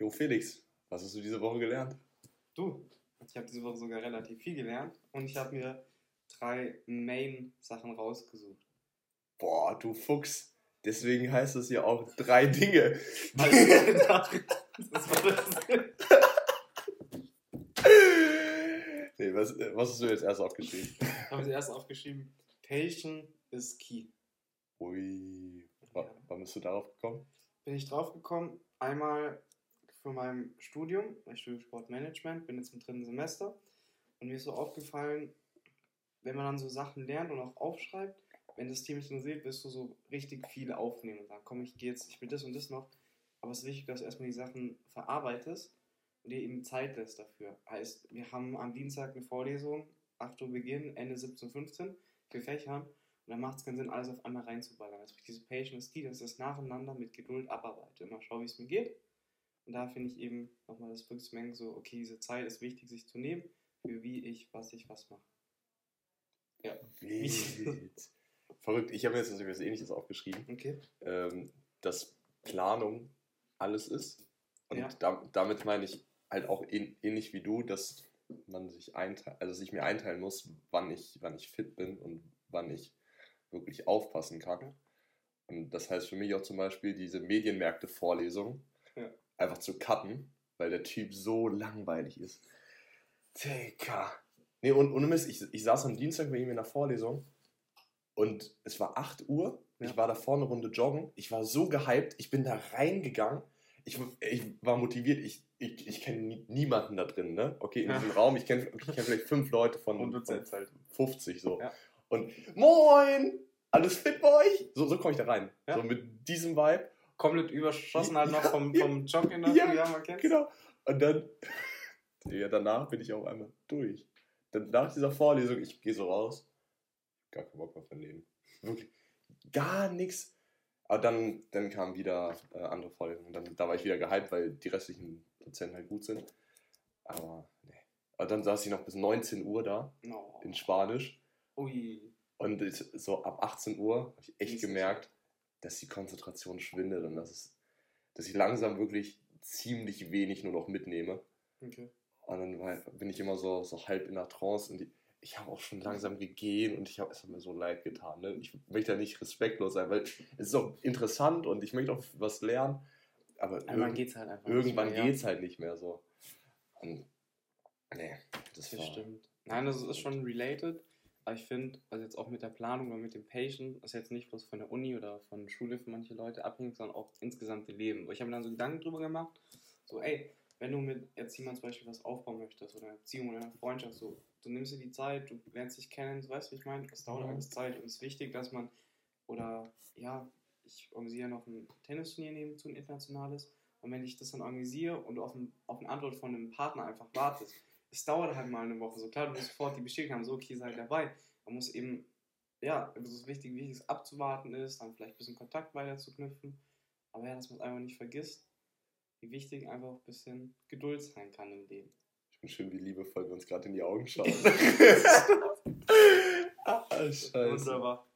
Jo, Felix, was hast du diese Woche gelernt? Du, ich habe diese Woche sogar relativ viel gelernt und ich habe mir drei Main-Sachen rausgesucht. Boah, du Fuchs. Deswegen heißt es ja auch drei Dinge. das das. nee, was, was hast du jetzt erst aufgeschrieben? Ich habe jetzt erst aufgeschrieben, Patient is key. Ui, wann bist du darauf gekommen? Bin ich drauf gekommen, einmal für mein Studium, ich studiere Sportmanagement, bin jetzt im dritten Semester und mir ist so aufgefallen, wenn man dann so Sachen lernt und auch aufschreibt, wenn das Team dich interessiert, wirst du so richtig viel aufnehmen und sagen, komm, ich gehe jetzt, ich will das und das noch. Aber es ist wichtig, dass du erstmal die Sachen verarbeitest und dir eben Zeit lässt dafür. Heißt, wir haben am Dienstag eine Vorlesung, 8 Uhr Beginn, Ende 17.15 Uhr, für Fächern. Und dann macht es keinen Sinn, alles auf einmal reinzuballern. Also diese Patient ist die, dass ich das nacheinander mit Geduld abarbeite. Immer schaue, wie es mir geht. Und da finde ich eben nochmal das Rückzumengen so, okay, diese Zeit ist wichtig, sich zu nehmen, für wie ich, was ich, was mache. Ja. Wild. Verrückt. Ich habe mir jetzt etwas Ähnliches aufgeschrieben. Okay. Ähm, dass Planung alles ist. Und ja. da, damit meine ich halt auch ähnlich wie du, dass man sich einteilt, also sich mir einteilen muss, wann ich, wann ich fit bin und wann ich wirklich aufpassen kann. Und das heißt für mich auch zum Beispiel diese Medienmärkte-Vorlesung ja. Einfach zu cutten, weil der Typ so langweilig ist. Digga. Nee, und ohne Mist, ich, ich saß am Dienstag bei ihm in der Vorlesung und es war 8 Uhr. Ja. Ich war da vorne Runde joggen. Ich war so gehypt. Ich bin da reingegangen. Ich, ich war motiviert. Ich, ich, ich kenne niemanden da drin. Ne? Okay, in ja. diesem Raum. Ich kenne ich kenn vielleicht fünf Leute von, von halt 50 so. Ja. Und Moin! Alles fit bei euch? So, so komme ich da rein. So mit diesem Vibe. Komplett überschossen halt noch vom, vom Joggen, das ja, ja. Genau. Und dann, ja, danach bin ich auch einmal durch. Dann nach dieser Vorlesung, ich gehe so raus gar keinen Bock mehr von denen. Wirklich gar nichts. Aber dann, dann kamen wieder äh, andere. Und dann, da war ich wieder gehypt, weil die restlichen Dozenten halt gut sind. Aber nee. Aber dann saß ich noch bis 19 Uhr da no. in Spanisch. Ui. Und ich, so ab 18 Uhr habe ich echt gemerkt, dass die Konzentration schwindet und dass, es, dass ich langsam wirklich ziemlich wenig nur noch mitnehme. Okay. Und dann war, bin ich immer so, so halb in der Trance und die, ich habe auch schon langsam gegehen und ich habe es mir so leid getan. Ne? Ich möchte ja nicht respektlos sein, weil es ist auch interessant und ich möchte auch was lernen. Aber irgendwann geht es halt einfach Irgendwann geht es halt nicht mehr so. Und, nee, das, das stimmt. Nein, das ist schon related. Aber ich finde, also jetzt auch mit der Planung oder mit dem Patient, ist jetzt nicht bloß von der Uni oder von Schule für manche Leute abhängig, sondern auch insgesamt im Leben. Ich habe mir dann so Gedanken drüber gemacht, so, ey, wenn du mit jetzt jemand zum Beispiel was aufbauen möchtest oder eine Beziehung oder eine Freundschaft, so, du nimmst dir die Zeit, du lernst dich kennen, du weißt, wie ich meine, das dauert mhm. alles Zeit und es ist wichtig, dass man, oder ja, ich organisiere noch ein Tennisturnier nebenzu, ein internationales, und wenn ich das dann organisiere und auf, ein, auf eine Antwort von einem Partner einfach wartest, es dauert halt mal eine Woche, so klar, du musst sofort die Bestätigung haben, so, okay, sei dabei, man muss eben, ja, es ist wichtig, wie es abzuwarten ist, dann vielleicht ein bisschen Kontakt weiter zu knüpfen, aber ja, dass man es einfach nicht vergisst, wie wichtig einfach ein bisschen Geduld sein kann im Leben. Ich bin schön, wie liebevoll wir uns gerade in die Augen schauen. ah, scheiße. Wunderbar.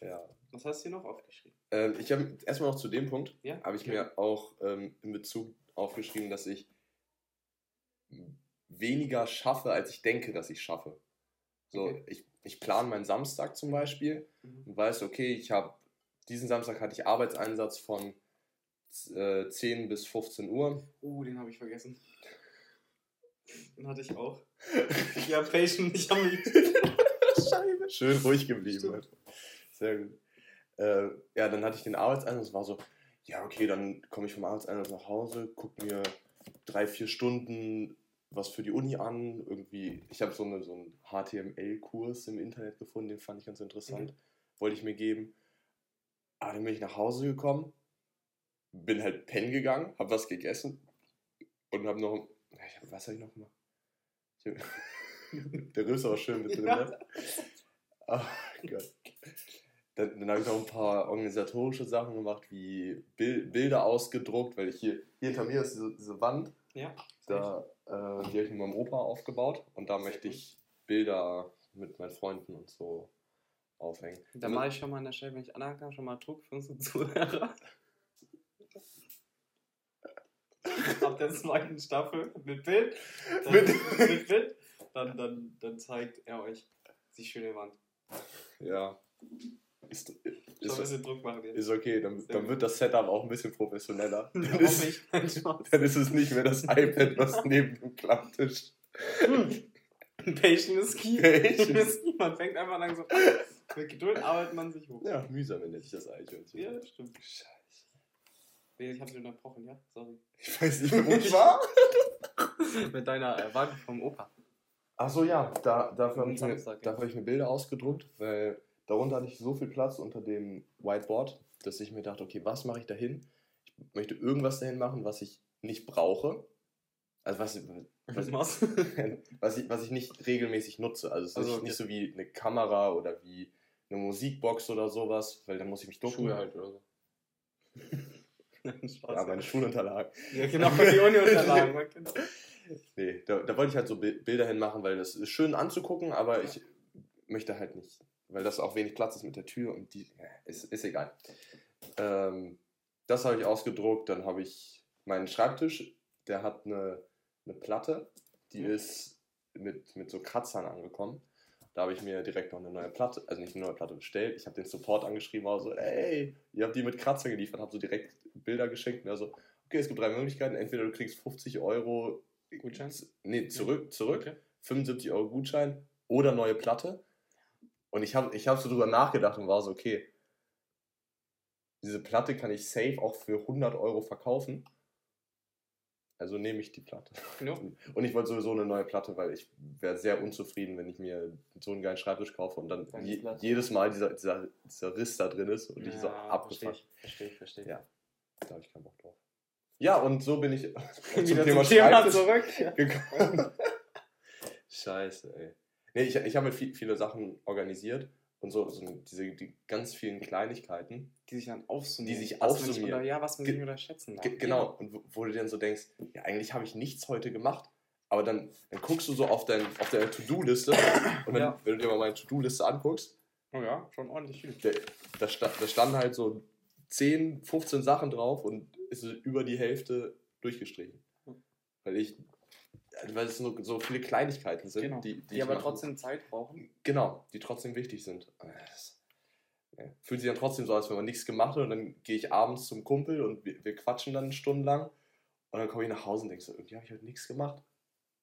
Ja. Was hast du hier noch aufgeschrieben? Ähm, ich habe erstmal noch zu dem Punkt, ja? habe ich okay. mir auch ähm, in Bezug aufgeschrieben, dass ich weniger schaffe, als ich denke, dass ich schaffe. So, okay. ich, ich plane meinen Samstag zum Beispiel mhm. und weiß, okay, ich habe diesen Samstag hatte ich Arbeitseinsatz von äh, 10 bis 15 Uhr. Uh, den habe ich vergessen. Den hatte ich auch. ja, Patient, ich habe mich. Scheibe. Schön ruhig geblieben. Sehr gut. Äh, ja, dann hatte ich den Arbeitseinsatz. War so, ja, okay, dann komme ich vom Arbeitseinsatz nach Hause, gucke mir drei, vier Stunden was für die Uni an. Irgendwie, ich habe so, eine, so einen HTML-Kurs im Internet gefunden, den fand ich ganz interessant. Mhm. Wollte ich mir geben. Aber dann bin ich nach Hause gekommen bin halt pennen gegangen, hab was gegessen und hab noch. Was habe ich noch gemacht? der Rüst war schön mit drin, ja. ne? Oh Gott. Dann, dann habe ich noch ein paar organisatorische Sachen gemacht, wie Bil Bilder ausgedruckt, weil ich hier, hier hinter mir ist diese, diese Wand. Ja. Da, äh, die habe ich mit meinem Opa aufgebaut und da möchte ich Bilder mit meinen Freunden und so aufhängen. Da mache ich schon mal an der Stelle, wenn ich anerkann, schon mal Druck für unsere Zuhörer. ab der zweiten Staffel mit Bild, dann, mit Bild, dann, dann, dann zeigt er euch die schöne Wand. Ja. Ist, ist, ein bisschen Druck machen jetzt. Ist okay, dann, dann wird das Setup auch ein bisschen professioneller. Dann, ist, dann ist es nicht mehr das iPad, was neben dem Klapptisch. Hm. Patient ist key. Patient ist key. Man fängt einfach langsam an. Mit Geduld arbeitet man sich hoch. Ja, mühsam nennt sich das Eichhörnchen. Ja, stimmt. Scheiße. Ich hab sie unterbrochen, ja? Sorry. Ich weiß nicht, wo ich war. Mit deiner äh, Wand vom Opa. Achso, ja, da, dafür habe ich, mir, hab ich mir Bilder ausgedruckt, weil darunter hatte ich so viel Platz unter dem Whiteboard, dass ich mir dachte, okay, was mache ich dahin? Ich möchte irgendwas dahin machen, was ich nicht brauche. Also was, was, was, was, ich, was ich nicht regelmäßig nutze. Also es ist also, nicht, so wie eine Kamera oder wie eine Musikbox oder sowas, weil dann muss ich mich ducken. Schuhe halt oder so. ja, meine Schulunterlagen. Ja, genau, die Uni-Unterlagen. nee, da, da wollte ich halt so Bilder hinmachen, weil das ist schön anzugucken, aber ja. ich möchte halt nicht, weil das auch wenig Platz ist mit der Tür und die, ist, ist egal. Ähm, das habe ich ausgedruckt, dann habe ich meinen Schreibtisch, der hat eine eine Platte, die mhm. ist mit, mit so Kratzern angekommen. Da habe ich mir direkt noch eine neue Platte, also nicht eine neue Platte bestellt. Ich habe den Support angeschrieben, war so, ey, ihr habt die mit Kratzern geliefert, habe so direkt Bilder geschenkt. Und er so, okay, es gibt drei Möglichkeiten. Entweder du kriegst 50 Euro Gutschein? Nee, zurück, zurück. Okay. 75 Euro Gutschein oder neue Platte. Und ich habe ich hab so drüber nachgedacht und war so, okay, diese Platte kann ich safe auch für 100 Euro verkaufen. Also nehme ich die Platte. Ja. Und ich wollte sowieso eine neue Platte, weil ich wäre sehr unzufrieden, wenn ich mir so einen geilen Schreibtisch kaufe und dann je, jedes Mal dieser, dieser, dieser Riss da drin ist und ja, ich so abgefuckt. Verstehe ich, verstehe ich. Ja, da habe ich keinen Bock drauf. Ja, und so bin ich zum Thema, Thema zurück gekommen. Scheiße, ey. Nee, ich, ich habe mir viel, viele Sachen organisiert und so, so diese die ganz vielen Kleinigkeiten. Die sich dann aufsummieren. Die sich aufsummieren. Oder, ja, was man nicht unterschätzen darf. Genau, und wo, wo, du dann so denkst, ja, eigentlich habe ich nichts heute gemacht. Aber dann, dann guckst du so auf, dein, auf deine To-Do-Liste und dann, ja. wenn du dir mal meine To-Do-Liste anguckst. Oh ja, schon ordentlich viel. Da, da, stand, da standen halt so 10, 15 Sachen drauf und ist über die Hälfte durchgestrichen. Weil ich weil es nur so viele Kleinigkeiten sind, genau. die, die, die aber trotzdem Zeit brauchen. Genau, die trotzdem wichtig sind. Das, ja, fühlt sich dann trotzdem so, als wenn man nichts gemacht hat und dann gehe ich abends zum Kumpel und wir, wir quatschen dann stundenlang und dann komme ich nach Hause und denke so, irgendwie habe ich heute nichts gemacht.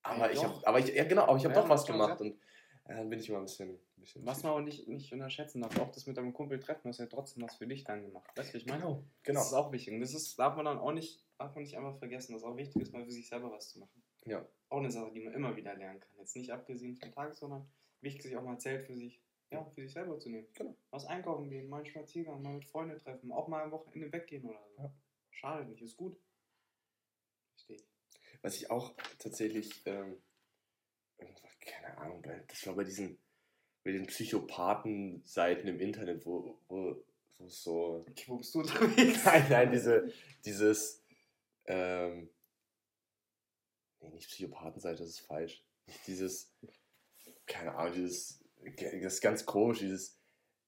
Aber ja, ich habe, aber ich, ja genau, aber ich habe ja, doch was gemacht und dann bin ich immer ein bisschen. Ein bisschen was man aber nicht, nicht unterschätzen darf, auch das mit deinem Kumpel treffen, hast ja trotzdem was für dich dann gemacht. Weißt du, wie ich meine? Genau, genau. Das ist auch wichtig. Und das ist, darf man dann auch nicht, darf man nicht einfach vergessen, dass es auch wichtig ist, mal für sich selber was zu machen. Ja. Auch eine Sache, die man immer wieder lernen kann. Jetzt nicht abgesehen vom Tag, sondern wichtig, sich auch mal Zeit für sich, ja, für sich selber zu nehmen. Genau. Was einkaufen gehen, mal einen Spaziergang, mal mit Freunden treffen, auch mal am Wochenende weggehen oder so. Ja. Schadet nicht, ist gut. Verstehe ich. Was ich auch tatsächlich, ähm, keine Ahnung, das war bei diesen, bei den Psychopathen-Seiten im Internet, wo, wo, wo so. Okay, wo bist du unterwegs? nein, nein, diese, dieses, ähm, nee, nicht Psychopathenseite, das ist falsch. Nicht dieses, keine Ahnung, dieses, das ist ganz komisch, dieses,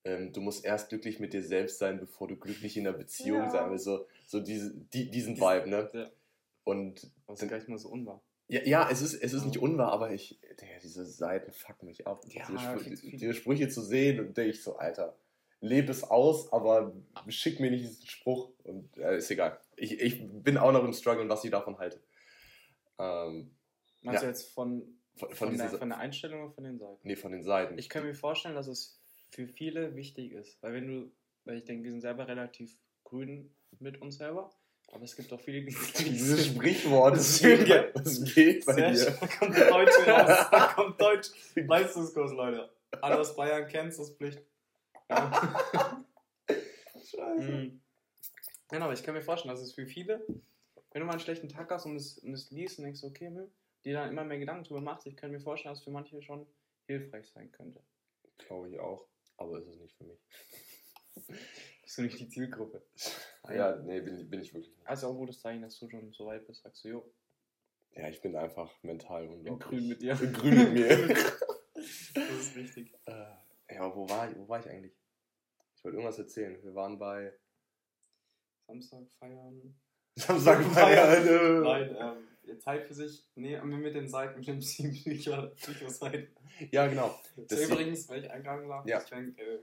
ähm, du musst erst glücklich mit dir selbst sein, bevor du glücklich in der Beziehung ja. sein willst. So, so diese, die, diesen Vibe, ne? Ja. Und. Das ist gar nicht mal so unwahr. Ja, ja es ist, es ist nicht unwahr, aber ich, der, diese Seiten fucken mich ab. Ja, diese, Sprüche, diese Sprüche zu sehen und denke ich so, Alter, lebe es aus, aber schick mir nicht diesen Spruch und äh, ist egal. Ich, ich bin auch noch im Struggle, was ich davon halte. Ähm, Meinst ja. du jetzt von, von, von, der, von, der, Einstellung oder von den Seiten? Nee, von den Seiten. Ich kann mir vorstellen, dass es für viele wichtig ist. Weil wenn du, weil ich denke, wir sind selber relativ grün mit uns selber. Aber es gibt auch viele, die Dieses Sprichwort, das geht, das geht bei dir. Da kommt Deutsch raus. Da kommt Deutsch. Leistungskurs, Leute. Alle aus Bayern kennst das Pflicht. Scheiße. Mhm. Genau, ich kann mir vorstellen, dass es für viele wenn du mal einen schlechten Tag hast und es, und es liest und denkst, okay, ne, dir dann immer mehr Gedanken darüber machst, ich kann mir vorstellen, dass es für manche schon hilfreich sein könnte. Glaube ich auch, aber ist es nicht für mich. bist du nicht die Zielgruppe? ja, nee, bin, bin ich wirklich nicht. Also auch gutes Zeichen, dass du schon so weit bist, sagst du, jo. Ja, ich bin einfach mental unglaublich. Im Grün mit dir. Im Grün mit mir. das ist wichtig. Äh, ja, wo war, ich, wo war ich eigentlich? Ich wollte irgendwas erzählen. Wir waren bei... Samstag feiern. Samstagfeier. Nein, ähm, Zeit für sich. Nee, mit den Seiten, mit den Psycho-Seiten. Ja, genau. Das ist übrigens, wenn ich eingegangen habe, ja. ich denke, äh,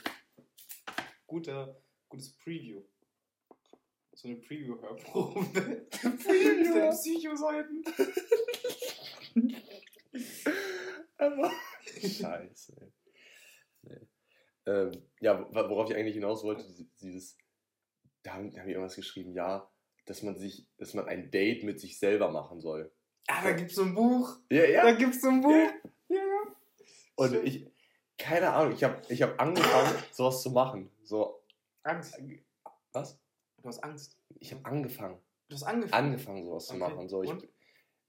guter, gutes Preview. So eine Preview-Hörprobe. Preview der Psycho-Seiten. Scheiße, ey. Nee. Ähm, ja, worauf ich eigentlich hinaus wollte, dieses, da haben, da haben die irgendwas geschrieben, ja, dass man sich, dass man ein Date mit sich selber machen soll. Ah, da gibt's so ein Buch. Ja, ja. Da gibt's so ein Buch. Ja. ja. Und ich, keine Ahnung, ich habe ich hab angefangen, sowas zu machen. So. Angst. Was? Du hast Angst. Ich habe angefangen. Du hast angefangen? Angefangen, sowas okay. zu machen. So, ich,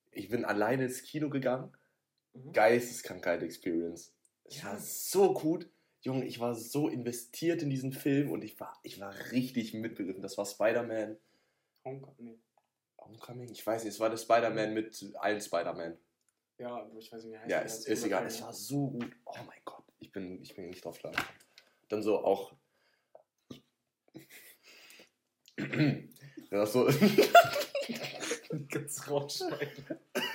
ich bin alleine ins Kino gegangen. Mhm. Geisteskrankheit-Experience. Es war so gut. Junge, ich war so investiert in diesen Film und ich war, ich war richtig mitbegriffen. Das war Spider-Man. Homecoming. Homecoming? Ich weiß nicht, es war der Spider-Man mit allen Spider-Man. Ja, aber ich weiß nicht, wie heißt Ja, ist, ist egal. Es war so gut. Oh mein Gott, ich bin, ich bin nicht drauf klar. Dann so auch. ja, so. Ganz rausschneiden.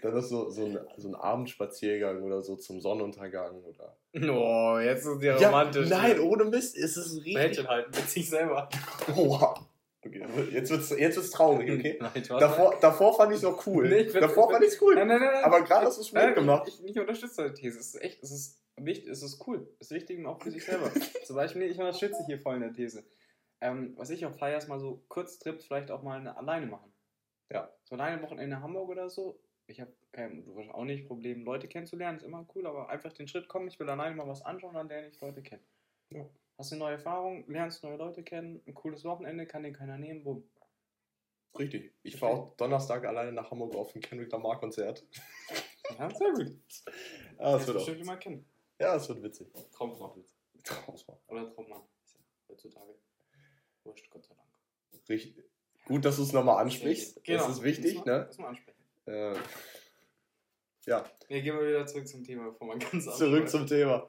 Dann ist so, so, ein, so ein Abendspaziergang oder so zum Sonnenuntergang oder. Oh, jetzt ist ja romantisch. Nein, ohne Mist, ist es richtig. Mädchen halten mit sich selber. Wow. Okay, jetzt wird's, jetzt wird's traurig, okay? Nein, davor, davor fand ich es noch cool. Nee, davor fand ich es cool. Nein, nein, nein, Aber gerade hast du es gut gemacht. Ich, ich, unterstütze deine These. Es ist echt, es ist wichtig, es ist cool. Es ist wichtig auch für sich selber. Zum Beispiel, ich unterstütze hier voll in der These. Ähm, was ich auf Flyers mal so Kurztrips vielleicht auch mal eine, alleine machen. Ja. So alleine Wochenende in Hamburg oder so. Ich habe kein, du hast auch nicht Problem, Leute kennenzulernen, ist immer cool, aber einfach den Schritt kommen, ich will alleine mal was anschauen, an der ich Leute kenne. Ja. Hast eine neue Erfahrung, lernst neue Leute kennen, ein cooles Wochenende, kann dir keiner nehmen, bumm. Richtig. Ich fahre auch Donnerstag alleine nach Hamburg auf ein Kendrick Lamar Konzert. Ja, sehr gut. Ja, das, wird bestimmt jemand kennen. Ja, das wird witzig. Traumfrau. Traumfrau. Oder Traummann. Ist ja heutzutage. Wurscht, Gott sei Dank. Richtig. Gut, dass du es nochmal ansprichst. Genau. Das ist wichtig, das mal, ne? Das mal ansprechen. Äh, ja. Ja, gehen wir wieder zurück zum Thema, bevor man ganz Zurück zum Thema.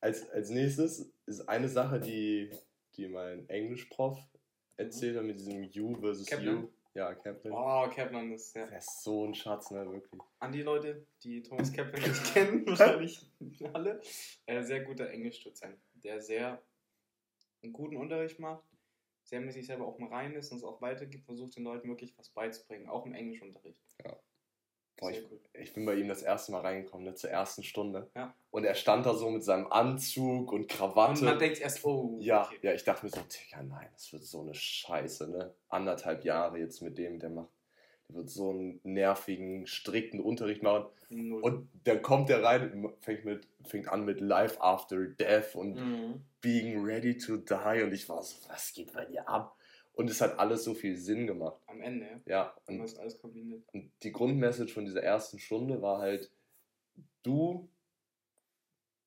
Als, als nächstes ist eine Sache, die, die mein Englischprof erzählt hat mit diesem You versus Kaplan? You. Ja, Kaplan. Oh, Kaplan ist ja. Der ist so ein Schatz, ne, wirklich. An die Leute, die Thomas Kaplan nicht kennen, wahrscheinlich alle, äh, sehr guter Englischdozent, der sehr einen guten Unterricht macht, sehr mit sich selber auch mal rein ist und es auch weitergibt, versucht den Leuten wirklich was beizubringen, auch im Englischunterricht. Ja. Boah, ich, ich, bin bei ihm das erste Mal reingekommen, ne, zur ersten Stunde. Ja. Und er stand da so mit seinem Anzug und Krawatte. Und man denkt erst, oh. Ja, okay. ja, ich dachte mir so, Digga, nein, das wird so eine Scheiße, ne? Anderthalb Jahre jetzt mit dem, der macht, der wird so einen nervigen, strikten Unterricht machen. Null. Und dann kommt der rein, fängt, mit, fängt an mit Life After Death und mhm. Being Ready to Die. Und ich war so, was geht bei dir ab? Und es hat alles so viel Sinn gemacht. Am Ende, ja. Ja. Und, und alles kombiniert. Und die Grundmessage von dieser ersten Stunde war halt, du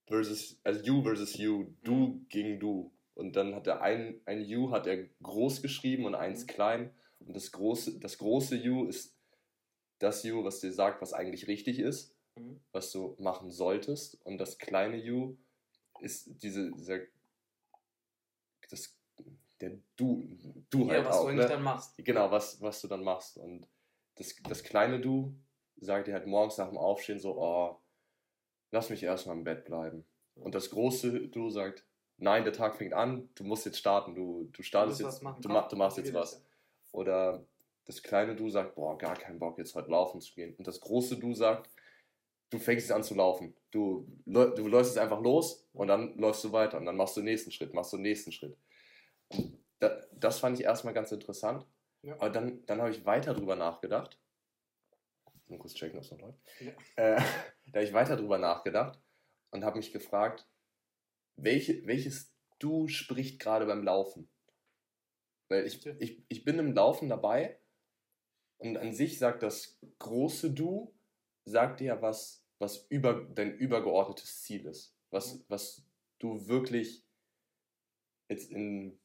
versus, also you versus you, du mhm. gegen du. Und dann hat er ein, ein You hat er groß geschrieben und eins mhm. klein. Und das große, das große You ist das You, was dir sagt, was eigentlich richtig ist, mhm. was du machen solltest. Und das kleine You ist diese, dieser, das der du, du ja, halt was auch. Du ne? dann machst. Genau, was, was du dann machst. Und das, das kleine Du sagt dir halt morgens nach dem Aufstehen so, oh, lass mich erstmal im Bett bleiben. Und das große Du sagt, nein, der Tag fängt an, du musst jetzt starten, du, du startest du jetzt, du, ma du machst jetzt was. Oder das kleine Du sagt, boah, gar keinen Bock, jetzt heute laufen zu gehen. Und das große Du sagt, du fängst jetzt an zu laufen. Du, du läufst jetzt einfach los und dann läufst du weiter und dann machst du den nächsten Schritt, machst du den nächsten Schritt das fand ich erstmal ganz interessant. Ja. Aber dann, dann habe ich weiter drüber nachgedacht. Mal kurz checken, ob es noch läuft. Ja. Äh, da habe ich weiter drüber nachgedacht und habe mich gefragt, welche, welches Du spricht gerade beim Laufen? Weil ich, ich, ich bin im Laufen dabei und an sich sagt das große Du, sagt dir ja was, was über dein übergeordnetes Ziel ist. Was, was du wirklich jetzt in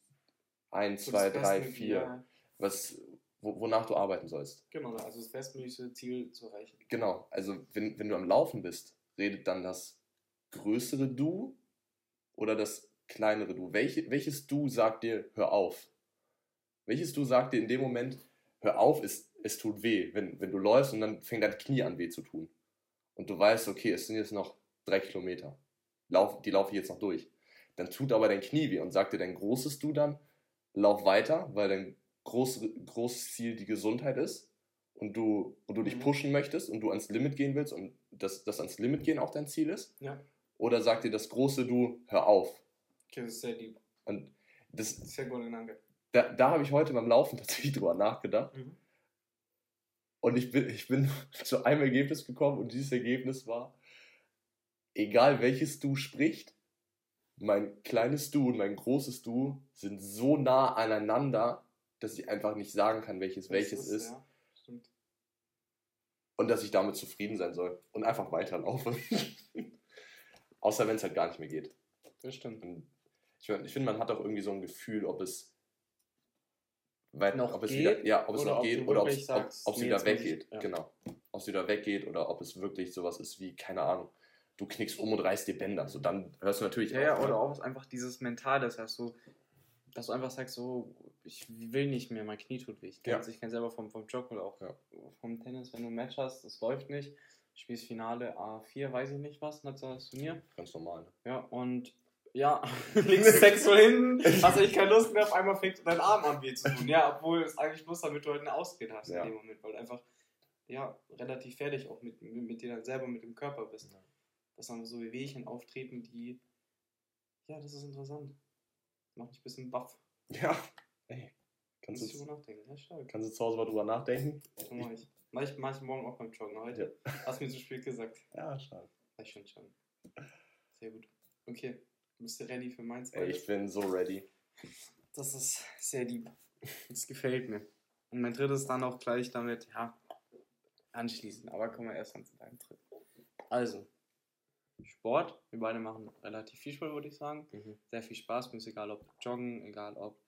1, 2, 3, 4, was, wonach du arbeiten sollst. Genau, also das bestmögliche Ziel zu erreichen. Genau, also wenn, wenn du am Laufen bist, redet dann das größere Du oder das kleinere Du? Welche, welches Du sagt dir, hör auf? Welches Du sagt dir in dem Moment, hör auf, es, es tut weh, wenn, wenn du läufst und dann fängt dein Knie an weh zu tun. Und du weißt, okay, es sind jetzt noch drei Kilometer. Lauf, die laufe ich jetzt noch durch. Dann tut aber dein Knie weh und sagt dir dein großes Du dann, lauf weiter, weil dein groß, großes Ziel die Gesundheit ist und du, und du dich mhm. pushen möchtest und du ans Limit gehen willst und dass das ans Limit gehen auch dein Ziel ist? Ja. Oder sagt dir das große Du, hör auf? Okay, das ist sehr lieb. Und das, sehr gut, danke. Da, da habe ich heute beim Laufen tatsächlich drüber nachgedacht. Mhm. Und ich bin, ich bin zu einem Ergebnis gekommen und dieses Ergebnis war, egal welches Du spricht, mein kleines Du und mein großes Du sind so nah aneinander, dass ich einfach nicht sagen kann, welches welches ist. ist. Ja. Und dass ich damit zufrieden sein soll und einfach weiterlaufen. Außer wenn es halt gar nicht mehr geht. Das stimmt. Und ich, ich finde, man hat auch irgendwie so ein Gefühl, ob es weit, noch ob es geht, wieder, ja, ob es noch geht oder ob es nee, wieder weggeht. Ja. Genau. Ob es wieder weggeht oder ob es wirklich sowas ist wie, keine Ahnung, du knickst um und reißt dir Bänder. So, dann hörst du natürlich ja, auf. Ja, oder auch einfach dieses Mental, das heißt so, dass du einfach sagst, so, ich will nicht mehr, mein Knie tut weh. Ich kenne ja. selber vom, vom Joggen oder auch ja. vom Tennis, wenn du ein Match hast, das läuft nicht, spielst Finale A4, weiß ich nicht was, nationales Turnier. Ganz normal. Ne? Ja, und ja, links sechs so hinten, hast du keine Lust mehr, auf einmal fängt dein Arm an weh zu tun. Ja, obwohl es eigentlich bloß damit du halt eine Ausrede hast ja. in dem Moment, weil du einfach ja, relativ fertig auch mit, mit dir dann selber, mit dem Körper bist. Ja. Dass dann so wie Wehchen auftreten, die, ja, das ist interessant. Macht mich ein bisschen baff. Ja, ey. Kannst du drüber nachdenken, ja, stark. Kannst du zu Hause mal drüber nachdenken? Das mach ich. Mach ich, mach ich morgen auch beim Joggen. Heute ja. hast du mir zu spät gesagt. Ja, stark. Ich schon schon. Sehr gut. Okay. Bist du ready für meins? Ey, ich bin so ready. Das ist sehr lieb. Das gefällt mir. Und mein drittes dann auch gleich damit, ja, anschließen. Aber kommen wir erst mal zu deinem dritten. Also, Sport. Wir beide machen relativ viel Sport, würde ich sagen. Mhm. Sehr viel Spaß. Mir ist egal, ob Joggen, egal ob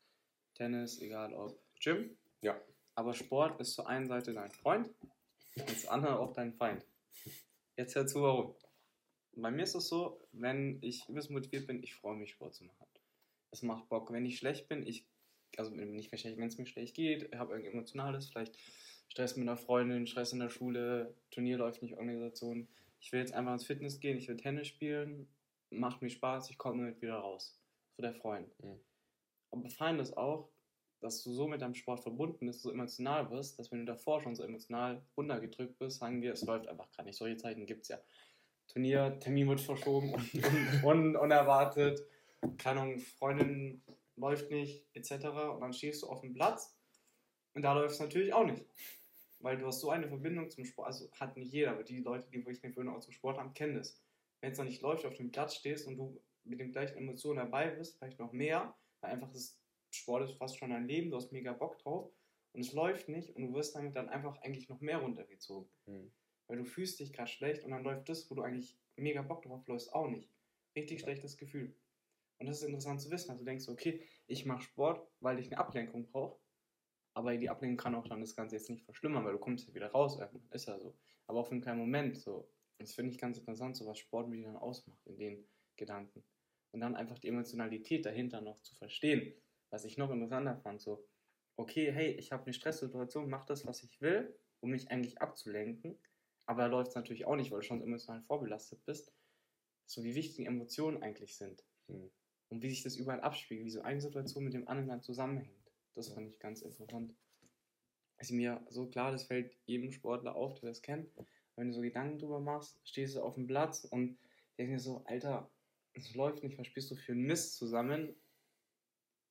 Tennis, egal ob Gym. Ja. Aber Sport ist zur einen Seite dein Freund und zur anderen auch dein Feind. Jetzt hör zu, warum bei mir ist es so, wenn ich übelst motiviert bin, ich freue mich, Sport zu machen. Es macht Bock. Wenn ich schlecht bin, ich, also nicht mehr schlecht, wenn es mir schlecht geht, habe irgendwas Emotionales, vielleicht Stress mit einer Freundin, Stress in der Schule, Turnier läuft nicht, Organisation. Ich will jetzt einfach ins Fitness gehen, ich will Tennis spielen, macht mir Spaß, ich komme damit wieder raus. So der Freund. Mhm. Aber befreiend ist auch, dass du so mit deinem Sport verbunden bist, so emotional bist, dass wenn du davor schon so emotional runtergedrückt bist, sagen wir, es läuft einfach gar nicht. Solche Zeiten gibt es ja. Turnier, Termin wird verschoben und, und, und unerwartet, keine Ahnung, Freundin läuft nicht, etc. Und dann stehst du auf dem Platz und da läuft es natürlich auch nicht. Weil du hast so eine Verbindung zum Sport, also hat nicht jeder, aber die Leute, die wirklich eine Verbindung zum Sport haben, kennen das. Wenn es dann nicht läuft, auf dem Platz stehst und du mit den gleichen Emotionen dabei bist, vielleicht noch mehr, weil einfach das Sport ist fast schon dein Leben, du hast mega Bock drauf und es läuft nicht und du wirst damit dann einfach eigentlich noch mehr runtergezogen. Mhm weil du fühlst dich gerade schlecht und dann läuft das, wo du eigentlich mega Bock drauf läufst, auch nicht. Richtig ja. schlechtes Gefühl. Und das ist interessant zu wissen. Also du denkst, okay, ich mache Sport, weil ich eine Ablenkung brauche. Aber die Ablenkung kann auch dann das Ganze jetzt nicht verschlimmern, weil du kommst ja wieder raus. Ist ja so. Aber auf einen kleinen Moment so. Das finde ich ganz interessant, so was Sport wie dann ausmacht in den Gedanken. Und dann einfach die Emotionalität dahinter noch zu verstehen. Was ich noch interessanter fand, so, okay, hey, ich habe eine Stresssituation, mach das, was ich will, um mich eigentlich abzulenken. Aber da läuft es natürlich auch nicht, weil du schon emotional vorbelastet bist. So wie wichtig Emotionen eigentlich sind. Mhm. Und wie sich das überall abspiegelt, wie so eine Situation mit dem anderen dann zusammenhängt. Das fand ich ganz interessant. Ist mir so klar, das fällt jedem Sportler auf, der das kennt. Wenn du so Gedanken drüber machst, stehst du auf dem Platz und denkst dir so, Alter, es läuft nicht, was spielst du für einen Mist zusammen?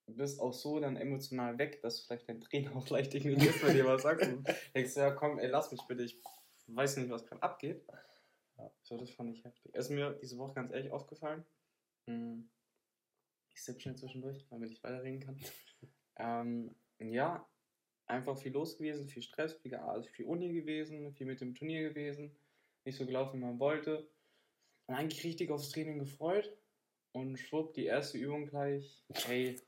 Du bist auch so dann emotional weg, dass vielleicht dein Trainer auch leicht ignorierst, wenn dir was sagt. Und denkst ja, komm, ey, lass mich bitte, ich weiß nicht, was gerade abgeht. Ja. So, das fand ich heftig. ist mir diese Woche ganz ehrlich aufgefallen. Hm. Ich sitze schnell zwischendurch, damit ich weiterreden kann. Ähm, ja, einfach viel los gewesen, viel Stress, viel, also viel Uni gewesen, viel mit dem Turnier gewesen, nicht so gelaufen, wie man wollte. Und eigentlich richtig aufs Training gefreut. Und schwupp, die erste Übung gleich. Hey,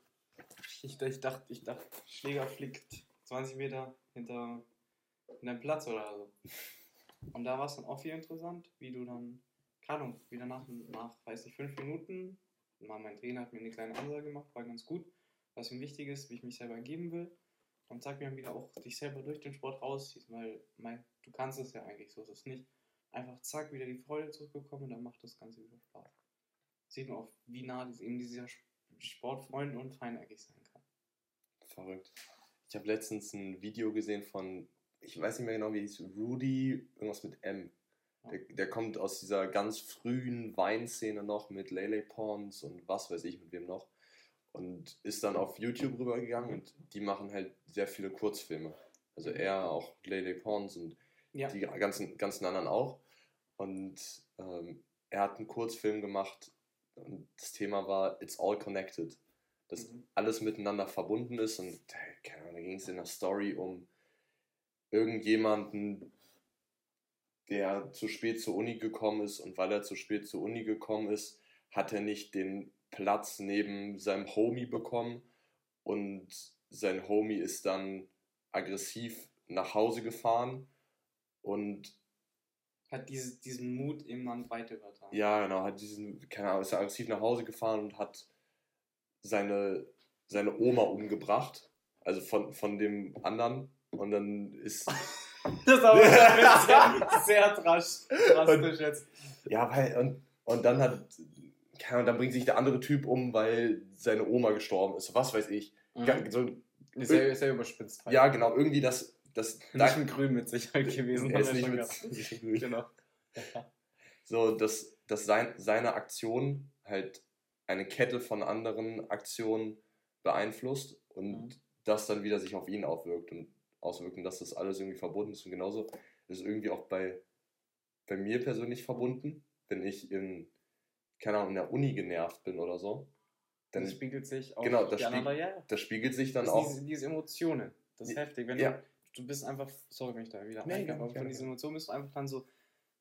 ich, ich dachte, ich dachte, Schläger fliegt 20 Meter hinter, hinter Platz oder so. Und da war es dann auch viel interessant, wie du dann, keine Ahnung, wieder nach, nach, weiß ich, fünf Minuten, mein Trainer hat mir eine kleine Ansage gemacht, war ganz gut, was ihm wichtig ist, wie ich mich selber geben will. und sag mir wieder auch dich selber durch den Sport rausziehst, weil mein, du kannst es ja eigentlich, so ist es nicht. Einfach zack, wieder die Freude zurückbekommen und dann macht das Ganze wieder Spaß. Sieht man auch, wie nah das eben dieser Sportfreund und Feind eigentlich sein kann. Verrückt. Ich habe letztens ein Video gesehen von, ich weiß nicht mehr genau, wie hieß, Rudy, irgendwas mit M. Der, der, kommt aus dieser ganz frühen Weinszene noch mit Lele Pons und was weiß ich mit wem noch. Und ist dann auf YouTube rübergegangen und die machen halt sehr viele Kurzfilme. Also mhm. er, auch Lele Pons und ja. die ganzen, ganzen anderen auch. Und ähm, er hat einen Kurzfilm gemacht und das Thema war It's All Connected. Dass mhm. alles miteinander verbunden ist und keine Ahnung, da ging es in der Story um irgendjemanden, der zu spät zur Uni gekommen ist und weil er zu spät zur Uni gekommen ist, hat er nicht den Platz neben seinem Homie bekommen und sein Homie ist dann aggressiv nach Hause gefahren und hat diese, diesen Mut ihm dann weiter übertragen. Ja, genau, hat diesen, keine Ahnung, ist aggressiv nach Hause gefahren und hat seine, seine Oma umgebracht, also von, von dem anderen und dann ist Das ist aber sehr, sehr drastisch jetzt. Ja, weil, und, und dann hat, und dann bringt sich der andere Typ um, weil seine Oma gestorben ist. Was weiß ich. Mhm. So, sehr, sehr überspitzt. Halt. Ja, genau, irgendwie das. das nicht mit Grün mit Sicherheit gewesen. Er ist nicht mit Grün. Genau. So, dass, dass sein, seine Aktion halt eine Kette von anderen Aktionen beeinflusst und mhm. das dann wieder sich auf ihn aufwirkt. Und auswirken, dass das alles irgendwie verbunden ist. Und genauso ist es irgendwie auch bei, bei mir persönlich verbunden, wenn ich in, keine Ahnung, in der Uni genervt bin oder so. Dann das spiegelt sich auch genau, das, spieg ja. das spiegelt sich dann das auch. Diese, diese Emotionen, das ist heftig. Wenn ja. du, du bist einfach, sorry, wenn ich da wieder nee, eingehe, aber von diesen Emotionen bist du einfach dann so,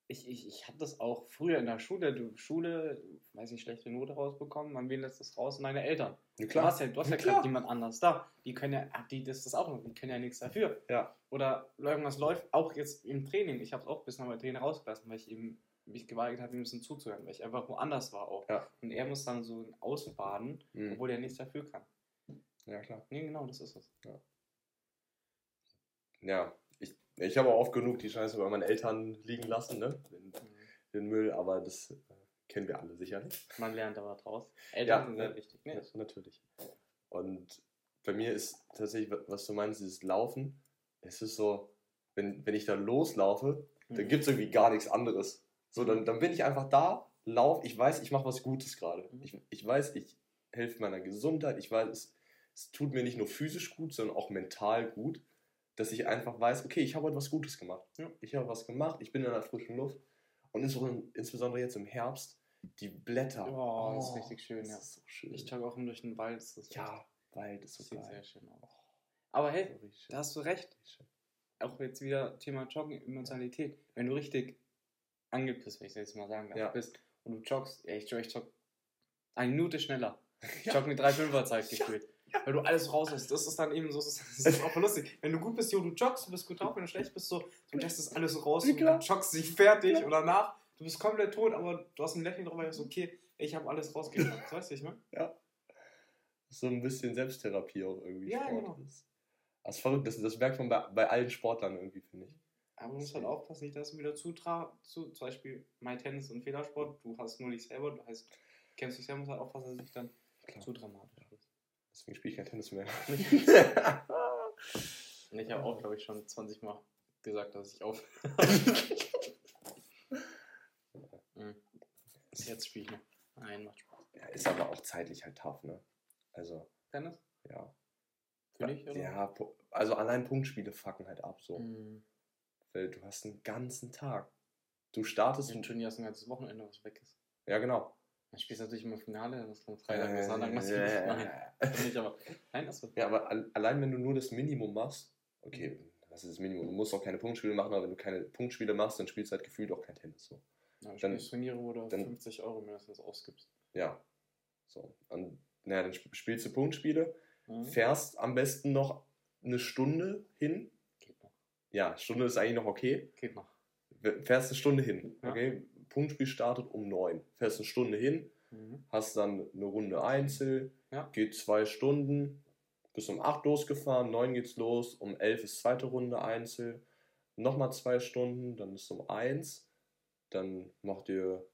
ich, ich, ich hatte das auch früher in der Schule, du Schule, weiß nicht, schlechte Note rausbekommen, an wen lässt das raus? Deine Eltern. Ja, klar. Du hast ja, du hast ja, ja klar niemand anders da. Die können ja, die das, das auch noch, die können ja nichts dafür. Ja. Oder irgendwas läuft, auch jetzt im Training, ich habe es auch bis nach meinem Training rausgelassen, weil ich eben mich geweigert habe, ihm ein bisschen zuzuhören, weil ich einfach woanders war auch. Ja. Und er muss dann so ausbaden, mhm. obwohl er nichts dafür kann. Ja, klar. Nee, genau, das ist es. Ja. Ja, ich habe auch oft genug die Scheiße bei meinen Eltern liegen lassen, ne? Den, mhm. den Müll, aber das äh, kennen wir alle sicherlich. Man lernt aber draus. Eltern ja, sind sehr wichtig. Ne? Ja, natürlich. Und bei mir ist tatsächlich, was du meinst, dieses Laufen, es ist so, wenn, wenn ich da loslaufe, mhm. dann gibt es irgendwie gar nichts anderes. So, dann, dann bin ich einfach da, lauf, ich weiß, ich mache was Gutes gerade. Mhm. Ich, ich weiß, ich helfe meiner Gesundheit, ich weiß, es, es tut mir nicht nur physisch gut, sondern auch mental gut dass ich einfach weiß, okay, ich habe heute was Gutes gemacht. Ja. Ich habe was gemacht, ich bin in der frischen Luft. Und insbesondere jetzt im Herbst, die Blätter. Oh, das ist oh, richtig schön, ja. So schön. Ich jogge auch immer durch den Wald. ja, Wald ist so Sieht geil. sehr schön aus. Aber hey, da hast du recht. Auch jetzt wieder Thema Joggen, Emotionalität. Wenn du richtig angepisst, wenn ich das jetzt mal sagen darf, ja. bist und du joggst, ja, ich jogge, ich jogge eine Minute schneller. Ich jogge mit 3,5er Zeit gefühlt weil du alles raus hast. Das ist dann eben so, das ist, auch lustig. Wenn du gut bist, jo, du joggst, du bist gut drauf, wenn du schlecht bist, so, du lässt das alles raus, ja, du joggst dich fertig ja. oder nach, du bist komplett tot, aber du hast ein Lächeln drauf, weil du sagst, okay, ich habe alles rausgebracht. Das weißt du, ich ne? Ja. So ein bisschen Selbsttherapie auch irgendwie. Ja, Sport. genau. Das, das ist verrückt, das, das merkt man bei, bei allen Sportlern irgendwie, finde ich. Aber man muss halt aufpassen, nicht, dass du wieder zutra zu, zum Beispiel mein Tennis und Federsport, du hast nur dich selber, du heißt, kennst dich selber, muss halt aufpassen, dass es dann Klar. zu dramatisch Deswegen spiele ich kein Tennis mehr. ich habe auch, glaube ich, schon 20 Mal gesagt, dass ich auf. mhm. Jetzt spiele ich noch. Nein, macht Spaß. Ja, ist aber auch zeitlich halt tough, ne? Also. Tennis? Ja. Für dich, oder? Ja, also allein Punktspiele fucken halt ab so. Mhm. Weil du hast einen ganzen Tag. Du startest. Ein Turnier hast ein ganzes Wochenende, was weg ist. Ja, genau. Dann spielst du natürlich immer Finale, das kommt Freitag, äh, Sonntag, was äh, Nein, nicht, aber. Nein, achso. Ja, aber allein wenn du nur das Minimum machst, okay, was ist das Minimum? Du musst auch keine Punktspiele machen, aber wenn du keine Punktspiele machst, dann spielst du halt gefühlt auch kein Tennis. So. Ja, dann Turniere, wo du dann, 50 Euro mindestens ausgibst. Ja. So. Und, naja, dann spielst du Punktspiele, mhm. fährst am besten noch eine Stunde hin. Ja, Stunde ist eigentlich noch okay. Geht noch. Fährst eine Stunde hin, ja. okay? Punktspiel startet um 9. Fährst eine Stunde hin, mhm. hast dann eine Runde Einzel, ja. geht zwei Stunden, Bist um 8 losgefahren, 9 geht's los, um 11 ist zweite Runde Einzel, nochmal zwei Stunden, dann ist um 1, dann macht ihr,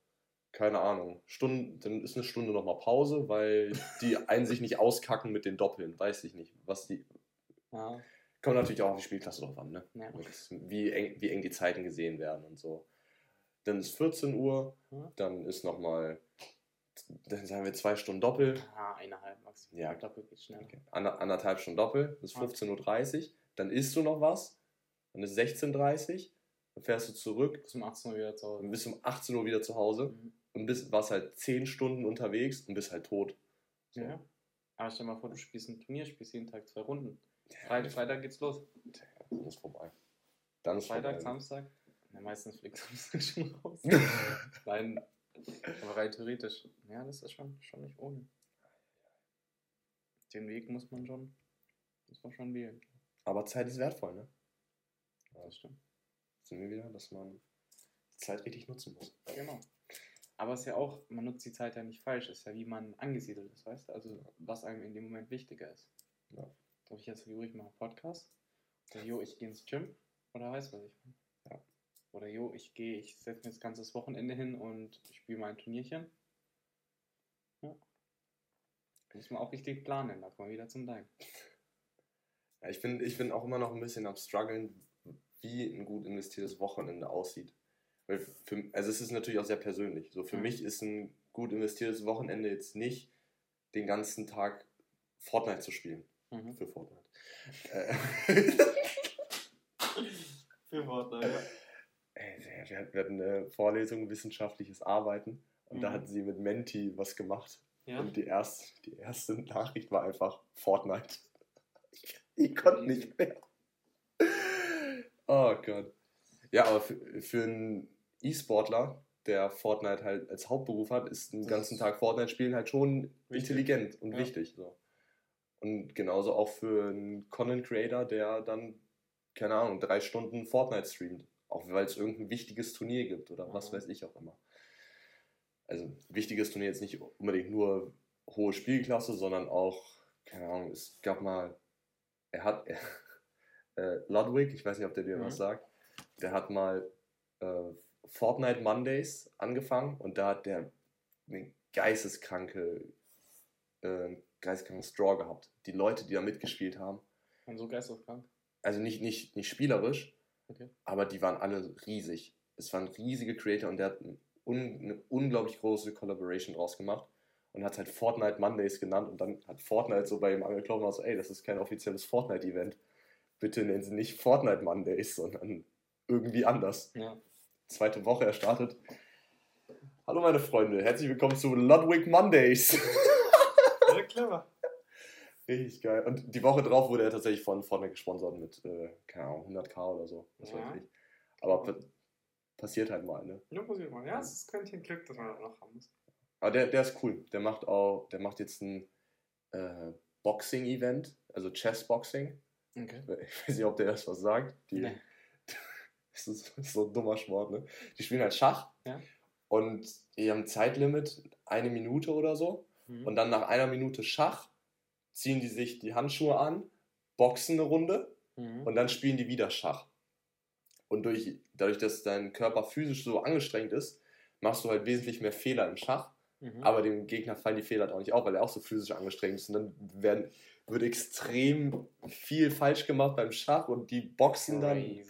keine Ahnung, Stunden, dann ist eine Stunde nochmal Pause, weil die einen sich nicht auskacken mit den Doppeln, weiß ich nicht, was die. Ja. Kommt natürlich auch auf die Spielklasse drauf an, ne? Ja. Wie, eng, wie eng die Zeiten gesehen werden und so. Dann ist 14 Uhr, dann ist nochmal dann sagen wir zwei Stunden Doppel. Ah, eineinhalb maximal. Ja, Doppel geht schneller. Okay. Ander, anderthalb Stunden Doppel, bis 15.30 Uhr. Dann isst du noch was. Dann ist 16.30 Uhr. Dann fährst du zurück. Bis um 18 Uhr wieder zu Hause. Und bis um 18 Uhr wieder zu Hause. Mhm. Und bist, warst halt 10 Stunden unterwegs und bist halt tot. So. Ja. Aber stell dir mal vor, du spielst ein Turnier, spielst jeden Tag zwei Runden. Freitag, Freitag geht's los. Dann ist vorbei. Dann ist Freitag, vorbei. Samstag. Ja, meistens fliegt Samstag schon raus. Nein, aber rein theoretisch, ja, das ist schon, schon nicht ohne. Den Weg muss man schon, muss man schon wählen. Aber Zeit ist wertvoll, ne? Ja, das stimmt. Sind wir wieder, dass man die Zeit richtig nutzen muss. Genau. Aber es ist ja auch, man nutzt die Zeit ja nicht falsch, es ist ja wie man angesiedelt ist, weißt du? Also was einem in dem Moment wichtiger ist. Ja. Darf ich jetzt ruhig mal einen Podcast? Oder jo, ich gehe ins Gym? Oder weißt du, was ich meine? Oder jo, ich gehe, ich setze mir das ganze Wochenende hin und spiele mein Turnierchen. Ja. Muss man auch richtig planen, da kommen wir wieder zum Dein. Ja, ich bin, ich bin auch immer noch ein bisschen am struggeln, wie ein gut investiertes Wochenende aussieht. Weil für, also es ist natürlich auch sehr persönlich. So für mhm. mich ist ein gut investiertes Wochenende jetzt nicht den ganzen Tag Fortnite zu spielen. Mhm. Für Fortnite. Für Fortnite, ja wir hatten eine Vorlesung wissenschaftliches Arbeiten und mhm. da hat sie mit Menti was gemacht. Ja. Und die erste, die erste Nachricht war einfach Fortnite. Ich, ich konnte nicht mehr. Oh Gott. Ja, aber für, für einen E-Sportler, der Fortnite halt als Hauptberuf hat, ist den ganzen Tag Fortnite spielen halt schon wichtig. intelligent und ja. wichtig. So. Und genauso auch für einen Content Creator, der dann, keine Ahnung, drei Stunden Fortnite streamt. Auch weil es irgendein wichtiges Turnier gibt oder was weiß ich auch immer. Also wichtiges Turnier jetzt nicht unbedingt nur hohe Spielklasse, sondern auch, keine Ahnung, es gab mal, er hat, äh, Ludwig, ich weiß nicht, ob der dir mhm. was sagt, der hat mal äh, Fortnite Mondays angefangen und da hat der eine geisteskranke, äh, geisteskranken Straw gehabt. Die Leute, die da mitgespielt haben. Und so geisteskrank? Also nicht, nicht, nicht spielerisch, Okay. Aber die waren alle riesig. Es waren riesige Creator und der hat un eine unglaublich große Collaboration draus gemacht und hat es halt Fortnite Mondays genannt und dann hat Fortnite so bei ihm angeklopft und so, ey, das ist kein offizielles Fortnite-Event. Bitte nennen Sie nicht Fortnite Mondays, sondern irgendwie anders. Ja. Zweite Woche, er startet. Hallo meine Freunde, herzlich willkommen zu Ludwig Mondays. Clever. Richtig geil. Und die Woche drauf wurde er tatsächlich von vorne gesponsert mit, äh, keine Ahnung, 100k oder so. Das ja. weiß ich. Aber passiert halt mal, ne? Ja, passiert mal. Ja, es ist kein Glück, dass man das noch haben muss. Aber der, der ist cool. Der macht auch, der macht jetzt ein äh, Boxing-Event, also Chess-Boxing. Okay. Ich weiß nicht, ob der das was sagt. Die, nee. das, ist, das ist so ein dummer Sport, ne? Die spielen halt Schach. Ja. Und die haben ein Zeitlimit, eine Minute oder so. Mhm. Und dann nach einer Minute Schach ziehen die sich die Handschuhe an, boxen eine Runde mhm. und dann spielen die wieder Schach. Und durch, dadurch, dass dein Körper physisch so angestrengt ist, machst du halt wesentlich mehr Fehler im Schach. Mhm. Aber dem Gegner fallen die Fehler halt auch nicht auf, weil er auch so physisch angestrengt ist. Und dann werden, wird extrem viel falsch gemacht beim Schach und die boxen dann.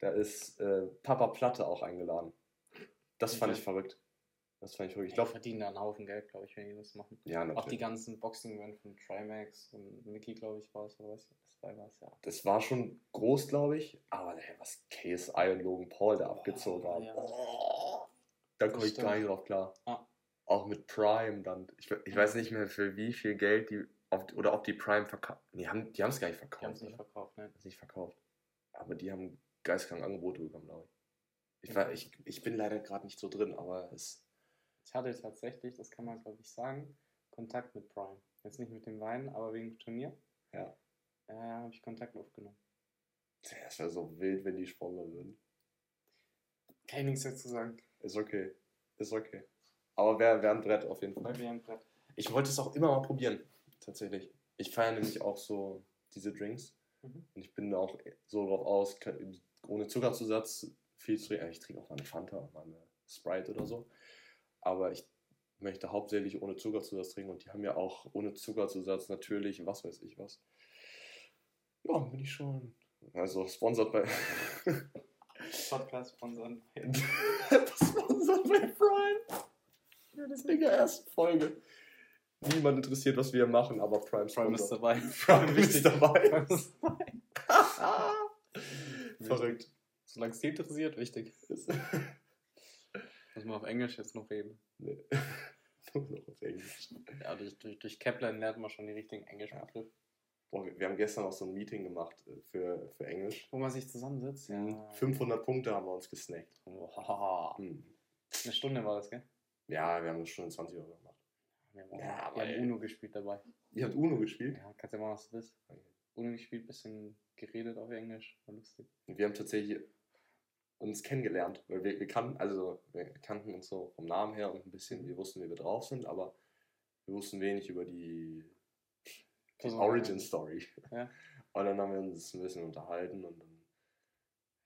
Da ist äh, Papa Platte auch eingeladen. Das fand ich verrückt. Das fand ich wirklich. Ich glaube, verdienen da einen Haufen Geld, glaube ich, wenn die das machen. Ja, natürlich. Auch die ganzen Boxing-Events von Trimax und Mickey, glaube ich, war es, oder was? Das war was, ja. Das war schon groß, glaube ich. Aber ey, was KSI und Logan Paul da oh, abgezogen haben. Ja. Oh, da komme ich gar nicht drauf klar. Ah. Auch mit Prime dann. Ich, ich weiß nicht mehr, für wie viel Geld die. Auf, oder ob die Prime verkauft. Nee, haben, die haben es gar nicht verkauft. Die haben es nicht verkauft, ne? Nicht verkauft. Aber die haben geistkrank Angebote bekommen, glaube ich. Ich, war, ich, ich bin leider gerade nicht so drin, aber es ich hatte tatsächlich, das kann man glaube ich sagen, Kontakt mit Prime. Jetzt nicht mit dem Wein, aber wegen dem Turnier. Ja. Äh, habe ich Kontakt aufgenommen. Das wäre so wild, wenn die sponsern würden. Kann ich nichts dazu sagen. Ist okay. Ist okay. Aber wäre wär ein Brett auf jeden Fall. Wäre ein Brett. Ich wollte es auch immer mal probieren. Tatsächlich. Ich feiere nämlich auch so diese Drinks. Mhm. Und ich bin da auch so drauf aus, ohne Zuckerzusatz viel zu trinken. Ich trinke auch mal eine Fanta, mal eine Sprite oder so. Aber ich möchte hauptsächlich ohne Zuckerzusatz trinken und die haben ja auch ohne Zuckerzusatz natürlich, was weiß ich was. Ja, bin ich schon. Also sponsert bei. Podcast sponsert bei. sponsert bei Prime. Ja, das ist in der ersten Folge. Niemand interessiert, was wir machen, aber Prime, Prime ist dabei. Prime ist dabei. Verrückt. Solange es dich interessiert, wichtig. Muss man auf Englisch jetzt noch reden? Nee. Nur noch auf Englisch. Ja, durch, durch, durch Kaplan lernt man schon die richtigen englischen Begriffe. Boah, wir, wir haben gestern auch so ein Meeting gemacht äh, für, für Englisch. Wo man sich zusammensetzt? Ja. 500 Punkte haben wir uns gesnackt. Oh, hm. Eine Stunde war das, gell? Ja, wir haben eine Stunde 20 Euro gemacht. Wir haben, ja, wir haben Uno gespielt dabei. Ihr habt Uno gespielt? Ja, kannst ja mal was du willst. Okay. Uno gespielt, bisschen geredet auf Englisch, war lustig. Wir haben tatsächlich uns kennengelernt, weil wir, wir kannten, also wir kannten uns so vom Namen her und ein bisschen, wir wussten, wie wir drauf sind, aber wir wussten wenig über die, die Origin Story. Ja. Und dann haben wir uns ein bisschen unterhalten und dann,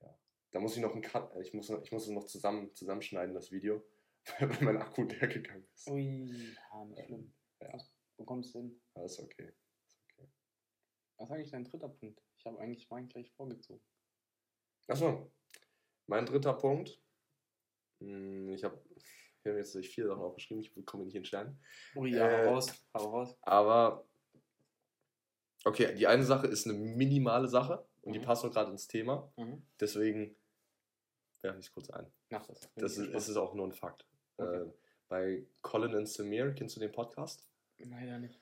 ja. Da muss ich noch ein Cut, ich muss, ich muss es noch zusammen, zusammenschneiden, das Video, weil mein Akku leer gegangen ist. Ui, ja, nicht schlimm. Ja. Was bekommst du hin? Alles okay. okay. Was ist eigentlich dein dritter Punkt? Ich habe eigentlich meinen gleich vorgezogen. Achso, mein dritter Punkt. Hm, ich habe hab jetzt nicht vier Sachen aufgeschrieben, ich bekomme nicht in Stern. Oh ja, äh, raus, hau raus. Aber, okay, die eine Sache ist eine minimale Sache und mhm. die passt auch gerade ins Thema. Mhm. Deswegen werfe ich es kurz ein. Mach das. Das ist, ist auch nur ein Fakt. Okay. Äh, bei Colin und Samir, kennst du den Podcast? Leider nicht.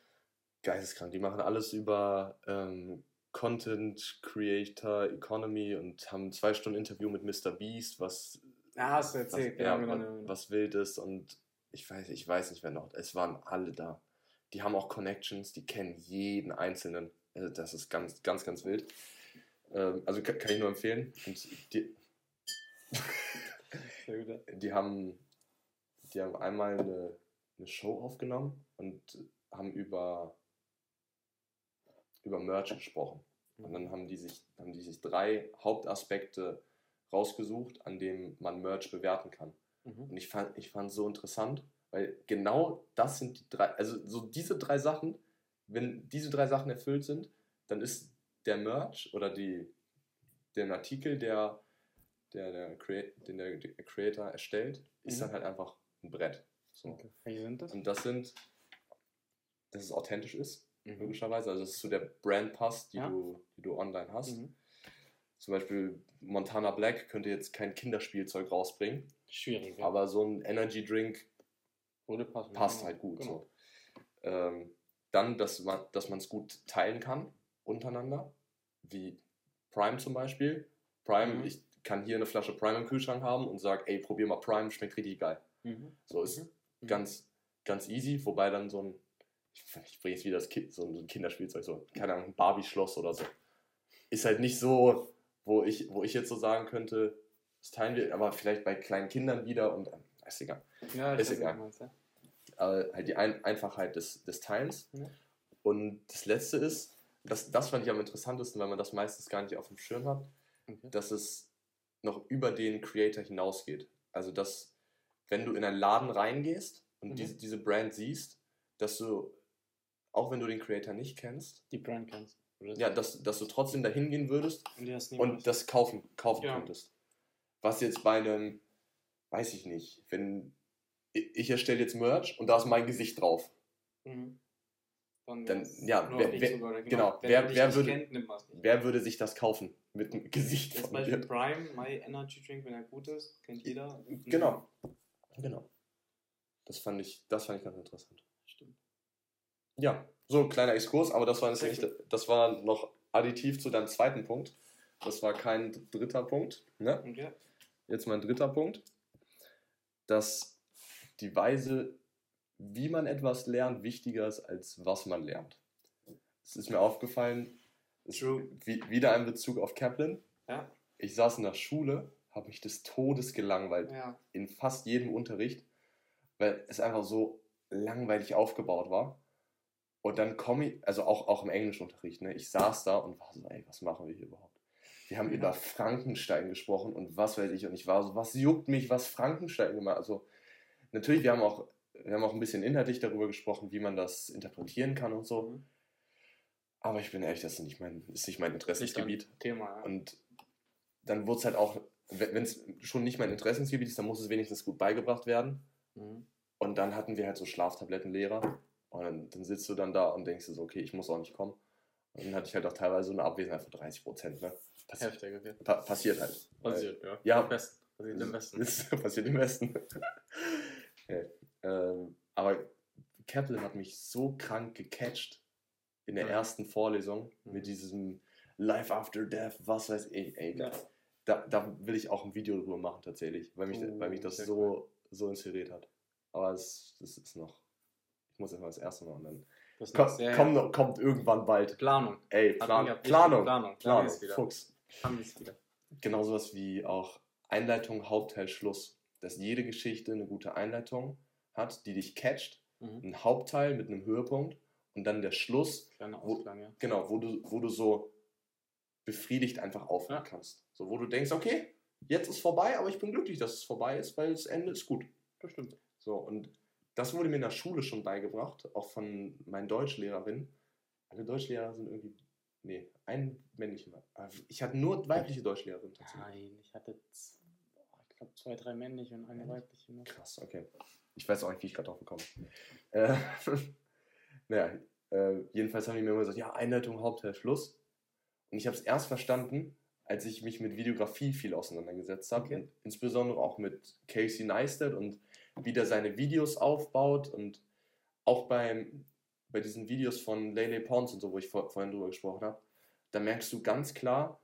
Geisteskrank. Die machen alles über ähm, Content Creator Economy und haben zwei Stunden Interview mit Mr. Beast, was. Ah, hast du erzählt, was, ja, genau, genau. Was wild ist und ich weiß, ich weiß nicht, wer noch. Es waren alle da. Die haben auch Connections, die kennen jeden Einzelnen. Also das ist ganz, ganz, ganz wild. Ähm, also kann, kann, ich nur empfehlen. Und die, die haben, die haben einmal eine, eine Show aufgenommen und haben über über Merch gesprochen. Und dann haben die sich, haben die sich drei Hauptaspekte rausgesucht, an denen man Merch bewerten kann. Mhm. Und ich fand, ich fand so interessant, weil genau das sind die drei, also so diese drei Sachen, wenn diese drei Sachen erfüllt sind, dann ist der Merch oder die, der Artikel, der, der, der, Create, den der Creator erstellt, ist mhm. dann halt einfach ein Brett. So. Okay. Wie sind das? Und das sind, dass es authentisch ist, mhm. logischerweise. Also dass es zu der Brand passt, die, ja. du, die du online hast. Mhm. Zum Beispiel Montana Black könnte jetzt kein Kinderspielzeug rausbringen. Schwierig. Ja. Aber so ein Energy Drink passt ja. halt gut. Genau. So. Ähm, dann, dass man dass es gut teilen kann untereinander, wie Prime zum Beispiel. Prime, mhm. ich kann hier eine Flasche Prime im Kühlschrank haben und sage, ey, probier mal Prime, schmeckt richtig geil. Mhm. So ist mhm. ganz, ganz easy, wobei dann so ein ich bringe jetzt wieder das kind, so ein Kinderspielzeug, so, keine Ahnung, ein Barbie-Schloss oder so. Ist halt nicht so, wo ich, wo ich jetzt so sagen könnte, das teilen wir, aber vielleicht bei kleinen Kindern wieder und äh, ist egal. Ja, ist egal. Meinst, ja. Aber halt die Ein Einfachheit des, des Teilens. Ja. Und das letzte ist, das, das fand ich am interessantesten, weil man das meistens gar nicht auf dem Schirm hat, okay. dass es noch über den Creator hinausgeht. Also, dass, wenn du in einen Laden reingehst und mhm. diese, diese Brand siehst, dass du auch wenn du den Creator nicht kennst, die Brand kennst. Ja, dass, dass du trotzdem dahin gehen würdest und, und das kaufen, kaufen ja. könntest. Was jetzt bei einem, weiß ich nicht, wenn ich erstelle jetzt Merch und da ist mein Gesicht drauf. Mhm. Dann, ja, wer, wer, genau, genau wer, wer, würde, kennt, wer würde sich das kaufen mit dem Gesicht Jetzt von Beispiel dir? Prime, My Energy Drink, wenn er gut ist, kennt jeder. Genau, genau. Das fand ich, das fand ich ganz interessant. Ja, so ein kleiner Exkurs, aber das war, nicht, das war noch additiv zu deinem zweiten Punkt. Das war kein dritter Punkt. Ne? Okay. Jetzt mein dritter Punkt. Dass die Weise, wie man etwas lernt, wichtiger ist, als was man lernt. Es ist mir aufgefallen, True. wieder ein Bezug auf Kaplan. Ja. Ich saß in der Schule, habe mich des Todes gelangweilt. Ja. In fast jedem Unterricht, weil es einfach so langweilig aufgebaut war. Und dann komme ich, also auch, auch im Englischunterricht, ne, ich saß da und war so, ey, was machen wir hier überhaupt? Wir haben ja. über Frankenstein gesprochen und was weiß ich. Und ich war so, was juckt mich, was Frankenstein gemacht? Also, natürlich, wir haben auch, wir haben auch ein bisschen inhaltlich darüber gesprochen, wie man das interpretieren kann und so. Mhm. Aber ich bin ehrlich, das ist nicht mein, ist nicht mein Interessensgebiet. Thema, ja. Und dann wurde es halt auch, wenn es schon nicht mein Interessensgebiet ist, dann muss es wenigstens gut beigebracht werden. Mhm. Und dann hatten wir halt so Schlaftablettenlehrer. Und dann, dann, sitzt du dann da und denkst dir so, okay, ich muss auch nicht kommen. Und dann hatte ich halt auch teilweise so eine Abwesenheit von 30 Prozent. Ne? Passi Heftig, Pa passiert halt. Passiert, ja. Ja, am besten. Passiert im Westen. Passiert im Westen. okay. ähm, aber Kaplan hat mich so krank gecatcht in der ja. ersten Vorlesung mhm. mit diesem Life After Death, was weiß ich. Ey, ja. da, da will ich auch ein Video drüber machen tatsächlich, weil mich, oh, weil mich das so, so inspiriert hat. Aber es, es ist noch, ich muss erstmal das erste machen, dann das kommt, kommt, kommt, irgendwann bald. Planung. Ey, Plan, Planung. Planung. Planung. Planung. Fuchs. Haben wir es wieder. Genau sowas wie auch Einleitung, Hauptteil, Schluss. Dass jede Geschichte eine gute Einleitung hat, die dich catcht. Mhm. Ein Hauptteil mit einem Höhepunkt und dann der Schluss. Kleiner Ausklang, wo, ja. Genau, wo du, wo du so befriedigt einfach aufhören ja. kannst. So, wo du denkst, okay, jetzt ist vorbei, aber ich bin glücklich, dass es vorbei ist, weil das Ende ist gut. Das stimmt. So, und das wurde mir in der Schule schon beigebracht, auch von meinen Deutschlehrerinnen. Alle Deutschlehrer sind irgendwie Nee, einen männlichen. Ich hatte nur weibliche Deutschlehrerin tatsächlich. Nein, ich hatte, ich glaube, zwei, drei männliche und eine weibliche. Noch. Krass, okay. Ich weiß auch nicht, wie ich gerade drauf gekommen bin. Äh, naja, äh, jedenfalls haben die mir immer gesagt, ja, Einleitung, Hauptteil, Schluss. Und ich habe es erst verstanden, als ich mich mit Videografie viel auseinandergesetzt habe. Okay. Insbesondere auch mit Casey Neistat und wie der seine Videos aufbaut und auch beim bei diesen Videos von Lele Pons und so, wo ich vor, vorhin drüber gesprochen habe, da merkst du ganz klar,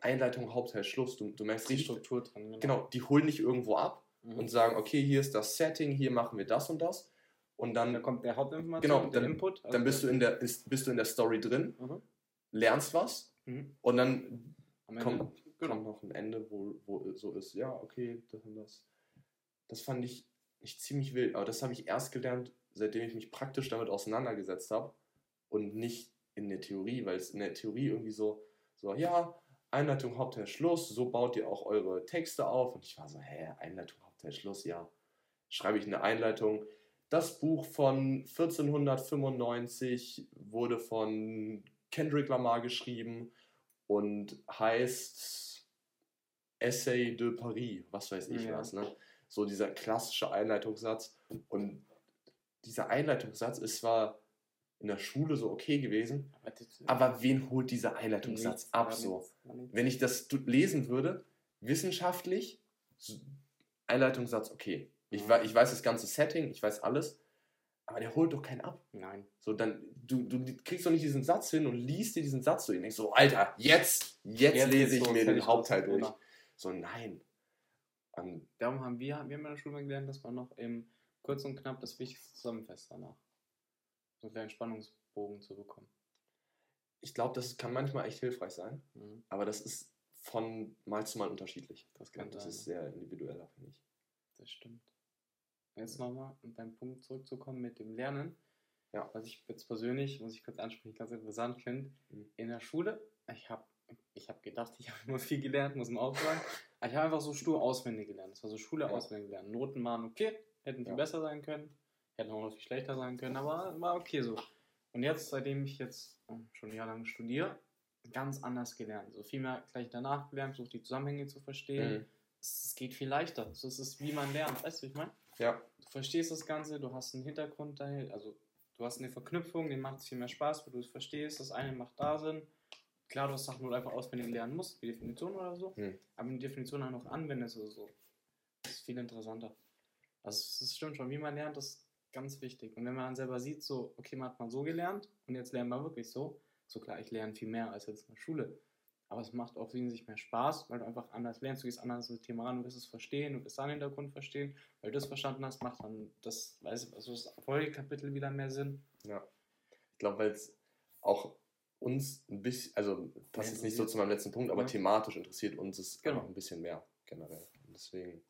Einleitung, Hauptteil, Schluss. Du, du merkst die Struktur dran. Genau. genau. die holen nicht irgendwo ab mhm. und sagen, okay, hier ist das Setting, hier machen wir das und das. Und dann da kommt der Hauptinformation, genau, der dann, Input. Also dann bist du, in der, ist, bist du in der Story drin, mhm. lernst was mhm. und dann kommt, genau. kommt noch ein Ende, wo, wo so ist, ja, okay, das und das. Das fand ich, ich ziemlich wild, aber das habe ich erst gelernt, seitdem ich mich praktisch damit auseinandergesetzt habe und nicht in der Theorie, weil es in der Theorie irgendwie so, so ja, Einleitung, Hauptteil, Schluss, so baut ihr auch eure Texte auf. Und ich war so, hä, Einleitung, Hauptteil, Schluss, ja. Schreibe ich eine Einleitung. Das Buch von 1495 wurde von Kendrick Lamar geschrieben und heißt Essay de Paris, was weiß ich ja. was, ne? So dieser klassische Einleitungssatz. Und dieser Einleitungssatz ist zwar in der Schule so okay gewesen, aber wen holt dieser Einleitungssatz nichts, ab so? Nichts. Wenn ich das lesen würde, wissenschaftlich, Einleitungssatz okay. Ich, ich weiß das ganze Setting, ich weiß alles, aber der holt doch keinen ab. Nein. So, dann, du, du kriegst doch nicht diesen Satz hin und liest dir diesen Satz so und denkst so, Alter, jetzt, jetzt, jetzt lese ich so, mir den Hauptteil durch. So, nein. Und Darum haben wir, wir haben in der Schule gelernt, dass man noch im kurz und knapp das Wichtigste zusammenfasst danach. So einen kleinen Spannungsbogen zu bekommen. Ich glaube, das kann manchmal echt hilfreich sein, mhm. aber das ist von Mal zu Mal unterschiedlich. Das, kann das ist sehr individuell, finde ich. Das stimmt. Jetzt nochmal, um deinen Punkt zurückzukommen mit dem Lernen. Ja. Was ich jetzt persönlich, muss ich kurz ansprechen, ganz interessant finde, mhm. in der Schule, ich habe ich hab gedacht, ich habe immer viel gelernt, muss man auch sagen, aber ich habe einfach so stur auswendig gelernt. Das war so Schule ja. auswendig gelernt. Noten waren okay, Hätten viel ja. besser sein können, hätten auch noch viel schlechter sein können, aber war okay so. Und jetzt, seitdem ich jetzt ähm, schon jahrelang studiere, ganz anders gelernt. So viel mehr gleich danach gelernt, so die Zusammenhänge zu verstehen. Mhm. Es, es, geht viel leichter. So, es ist wie man lernt, weißt du, wie ich meine? Ja. Du verstehst das Ganze, du hast einen Hintergrund dahin, also du hast eine Verknüpfung, die macht es viel mehr Spaß, weil du es verstehst, das eine macht da Sinn. Klar, du hast Sachen, wo du einfach auswendig lernen musst, wie Definition oder so, mhm. aber wenn die Definition auch noch anwendest oder so, das ist viel interessanter. Also es stimmt schon, wie man lernt, ist ganz wichtig. Und wenn man dann selber sieht, so, okay, man hat mal so gelernt und jetzt lernen wir wirklich so, so klar, ich lerne viel mehr als jetzt in der Schule. Aber es macht auch wesentlich mehr Spaß, weil du einfach anders lernst, du gehst anders das Thema ran, du wirst es verstehen, du wirst deinen Hintergrund verstehen, weil du das verstanden hast, macht dann das, weiß also das Folgekapitel wieder mehr Sinn. Ja. Ich glaube, weil es auch uns ein bisschen, also passt jetzt nicht so zu meinem letzten Punkt, aber ja. thematisch interessiert uns es genau. ein bisschen mehr generell. Und deswegen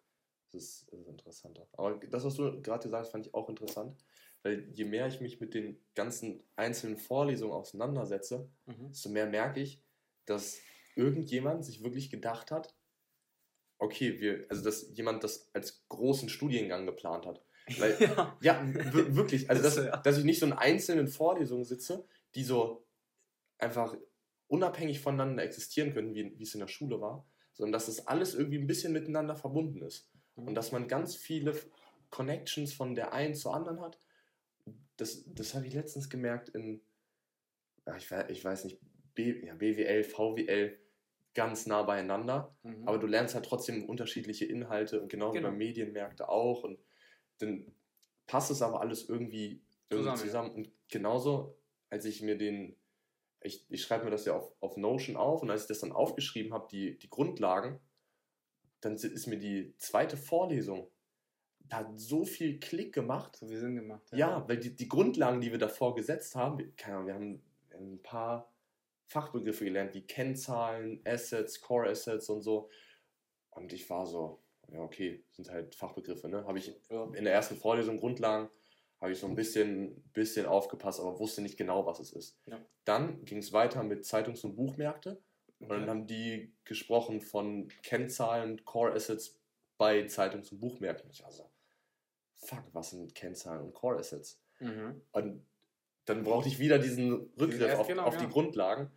ist, das ist interessanter. Aber das, was du gerade gesagt hast, fand ich auch interessant, weil je mehr ich mich mit den ganzen einzelnen Vorlesungen auseinandersetze, mhm. desto mehr merke ich, dass irgendjemand sich wirklich gedacht hat, okay, wir, also dass jemand das als großen Studiengang geplant hat. Weil, ja. ja, wirklich, also dass, dass ich nicht so in einzelnen Vorlesungen sitze, die so einfach unabhängig voneinander existieren können, wie, wie es in der Schule war, sondern dass das alles irgendwie ein bisschen miteinander verbunden ist. Mhm. Und dass man ganz viele Connections von der einen zur anderen hat. Das, das habe ich letztens gemerkt in, ich, ich weiß nicht, B, ja, BWL, VWL, ganz nah beieinander. Mhm. Aber du lernst halt trotzdem unterschiedliche Inhalte und genau. bei Medienmärkte auch. Und dann passt es aber alles irgendwie, irgendwie zusammen. zusammen. Und genauso, als ich mir den ich, ich schreibe mir das ja auf, auf Notion auf und als ich das dann aufgeschrieben habe, die, die Grundlagen, dann ist mir die zweite Vorlesung, da hat so viel Klick gemacht. So viel Sinn gemacht. Ja, ja weil die, die Grundlagen, die wir davor gesetzt haben, keine Ahnung, wir haben ein paar Fachbegriffe gelernt, wie Kennzahlen, Assets, Core Assets und so. Und ich war so, ja, okay, sind halt Fachbegriffe, ne? Habe ich in der ersten Vorlesung Grundlagen habe ich so ein bisschen, bisschen aufgepasst, aber wusste nicht genau, was es ist. Ja. Dann ging es weiter mit Zeitungs- und Buchmärkte. Okay. Und dann haben die gesprochen von Kennzahlen, Core Assets bei Zeitungs- und Buchmärkten. Ich also, fuck, was sind Kennzahlen und Core Assets? Mhm. Und dann brauchte ich wieder diesen Rückgriff auf, genau, auf ja. die Grundlagen.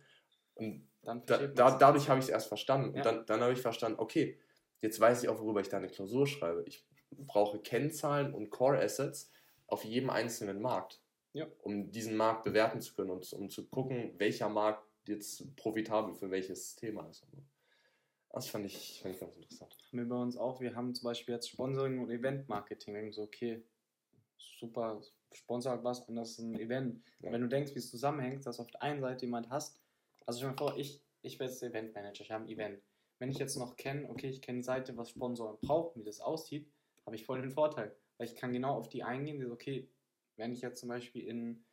Und da, da, dadurch habe ich es erst verstanden. Ja. Und dann, dann habe ich verstanden, okay, jetzt weiß ich auch, worüber ich da eine Klausur schreibe. Ich brauche Kennzahlen und Core Assets auf jedem einzelnen Markt, ja. um diesen Markt bewerten zu können und um zu gucken, welcher Markt jetzt profitabel für welches Thema ist. Das fand ich, fand ich ganz interessant. Wir bei uns auch, wir haben zum Beispiel jetzt Sponsoring und Event-Marketing. Wir so, okay, super, sponsert was und das ist ein Event. Ja. Wenn du denkst, wie es zusammenhängt, dass auf der einen Seite jemand hast, also stell dir vor, ich, ich bin jetzt Event-Manager, ich habe ein Event. Wenn ich jetzt noch kenne, okay, ich kenne die Seite, was Sponsoren braucht, wie das aussieht, habe ich voll den Vorteil. Weil ich kann genau auf die eingehen, die so, okay, wenn ich jetzt zum Beispiel in,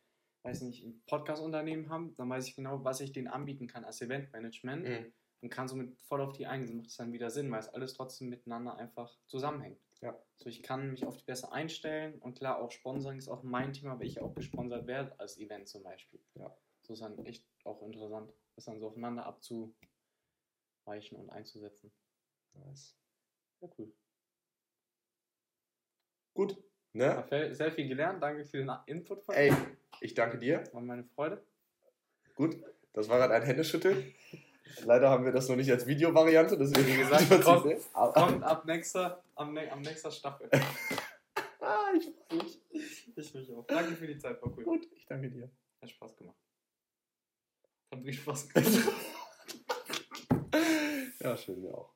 weiß nicht, ein Podcast-Unternehmen habe, dann weiß ich genau, was ich denen anbieten kann als Eventmanagement mhm. und kann somit voll auf die eingehen. So macht es dann wieder Sinn, weil es alles trotzdem miteinander einfach zusammenhängt. Ja. So, ich kann mich auf die besser einstellen und klar, auch Sponsoring ist auch mein Thema, weil ich auch gesponsert werde als Event zum Beispiel. Ja. So ist dann echt auch interessant, das dann so aufeinander abzuweichen und einzusetzen. Nice. Ja, cool. Gut. Ne? Sehr viel gelernt. Danke für den Input von Ey, ich danke dir. War meine Freude. Gut, das war gerade ein Händeschütteln. Leider haben wir das noch nicht als Videovariante, deswegen wie gesagt, kommt, kommt ab nächster, am, am nächster Staffel. ah, ich freue mich. Ich mich auch. Danke für die Zeit, war cool. Gut, ich danke dir. Hat Spaß gemacht. Hat wirklich Spaß gemacht. ja, schön, mir auch.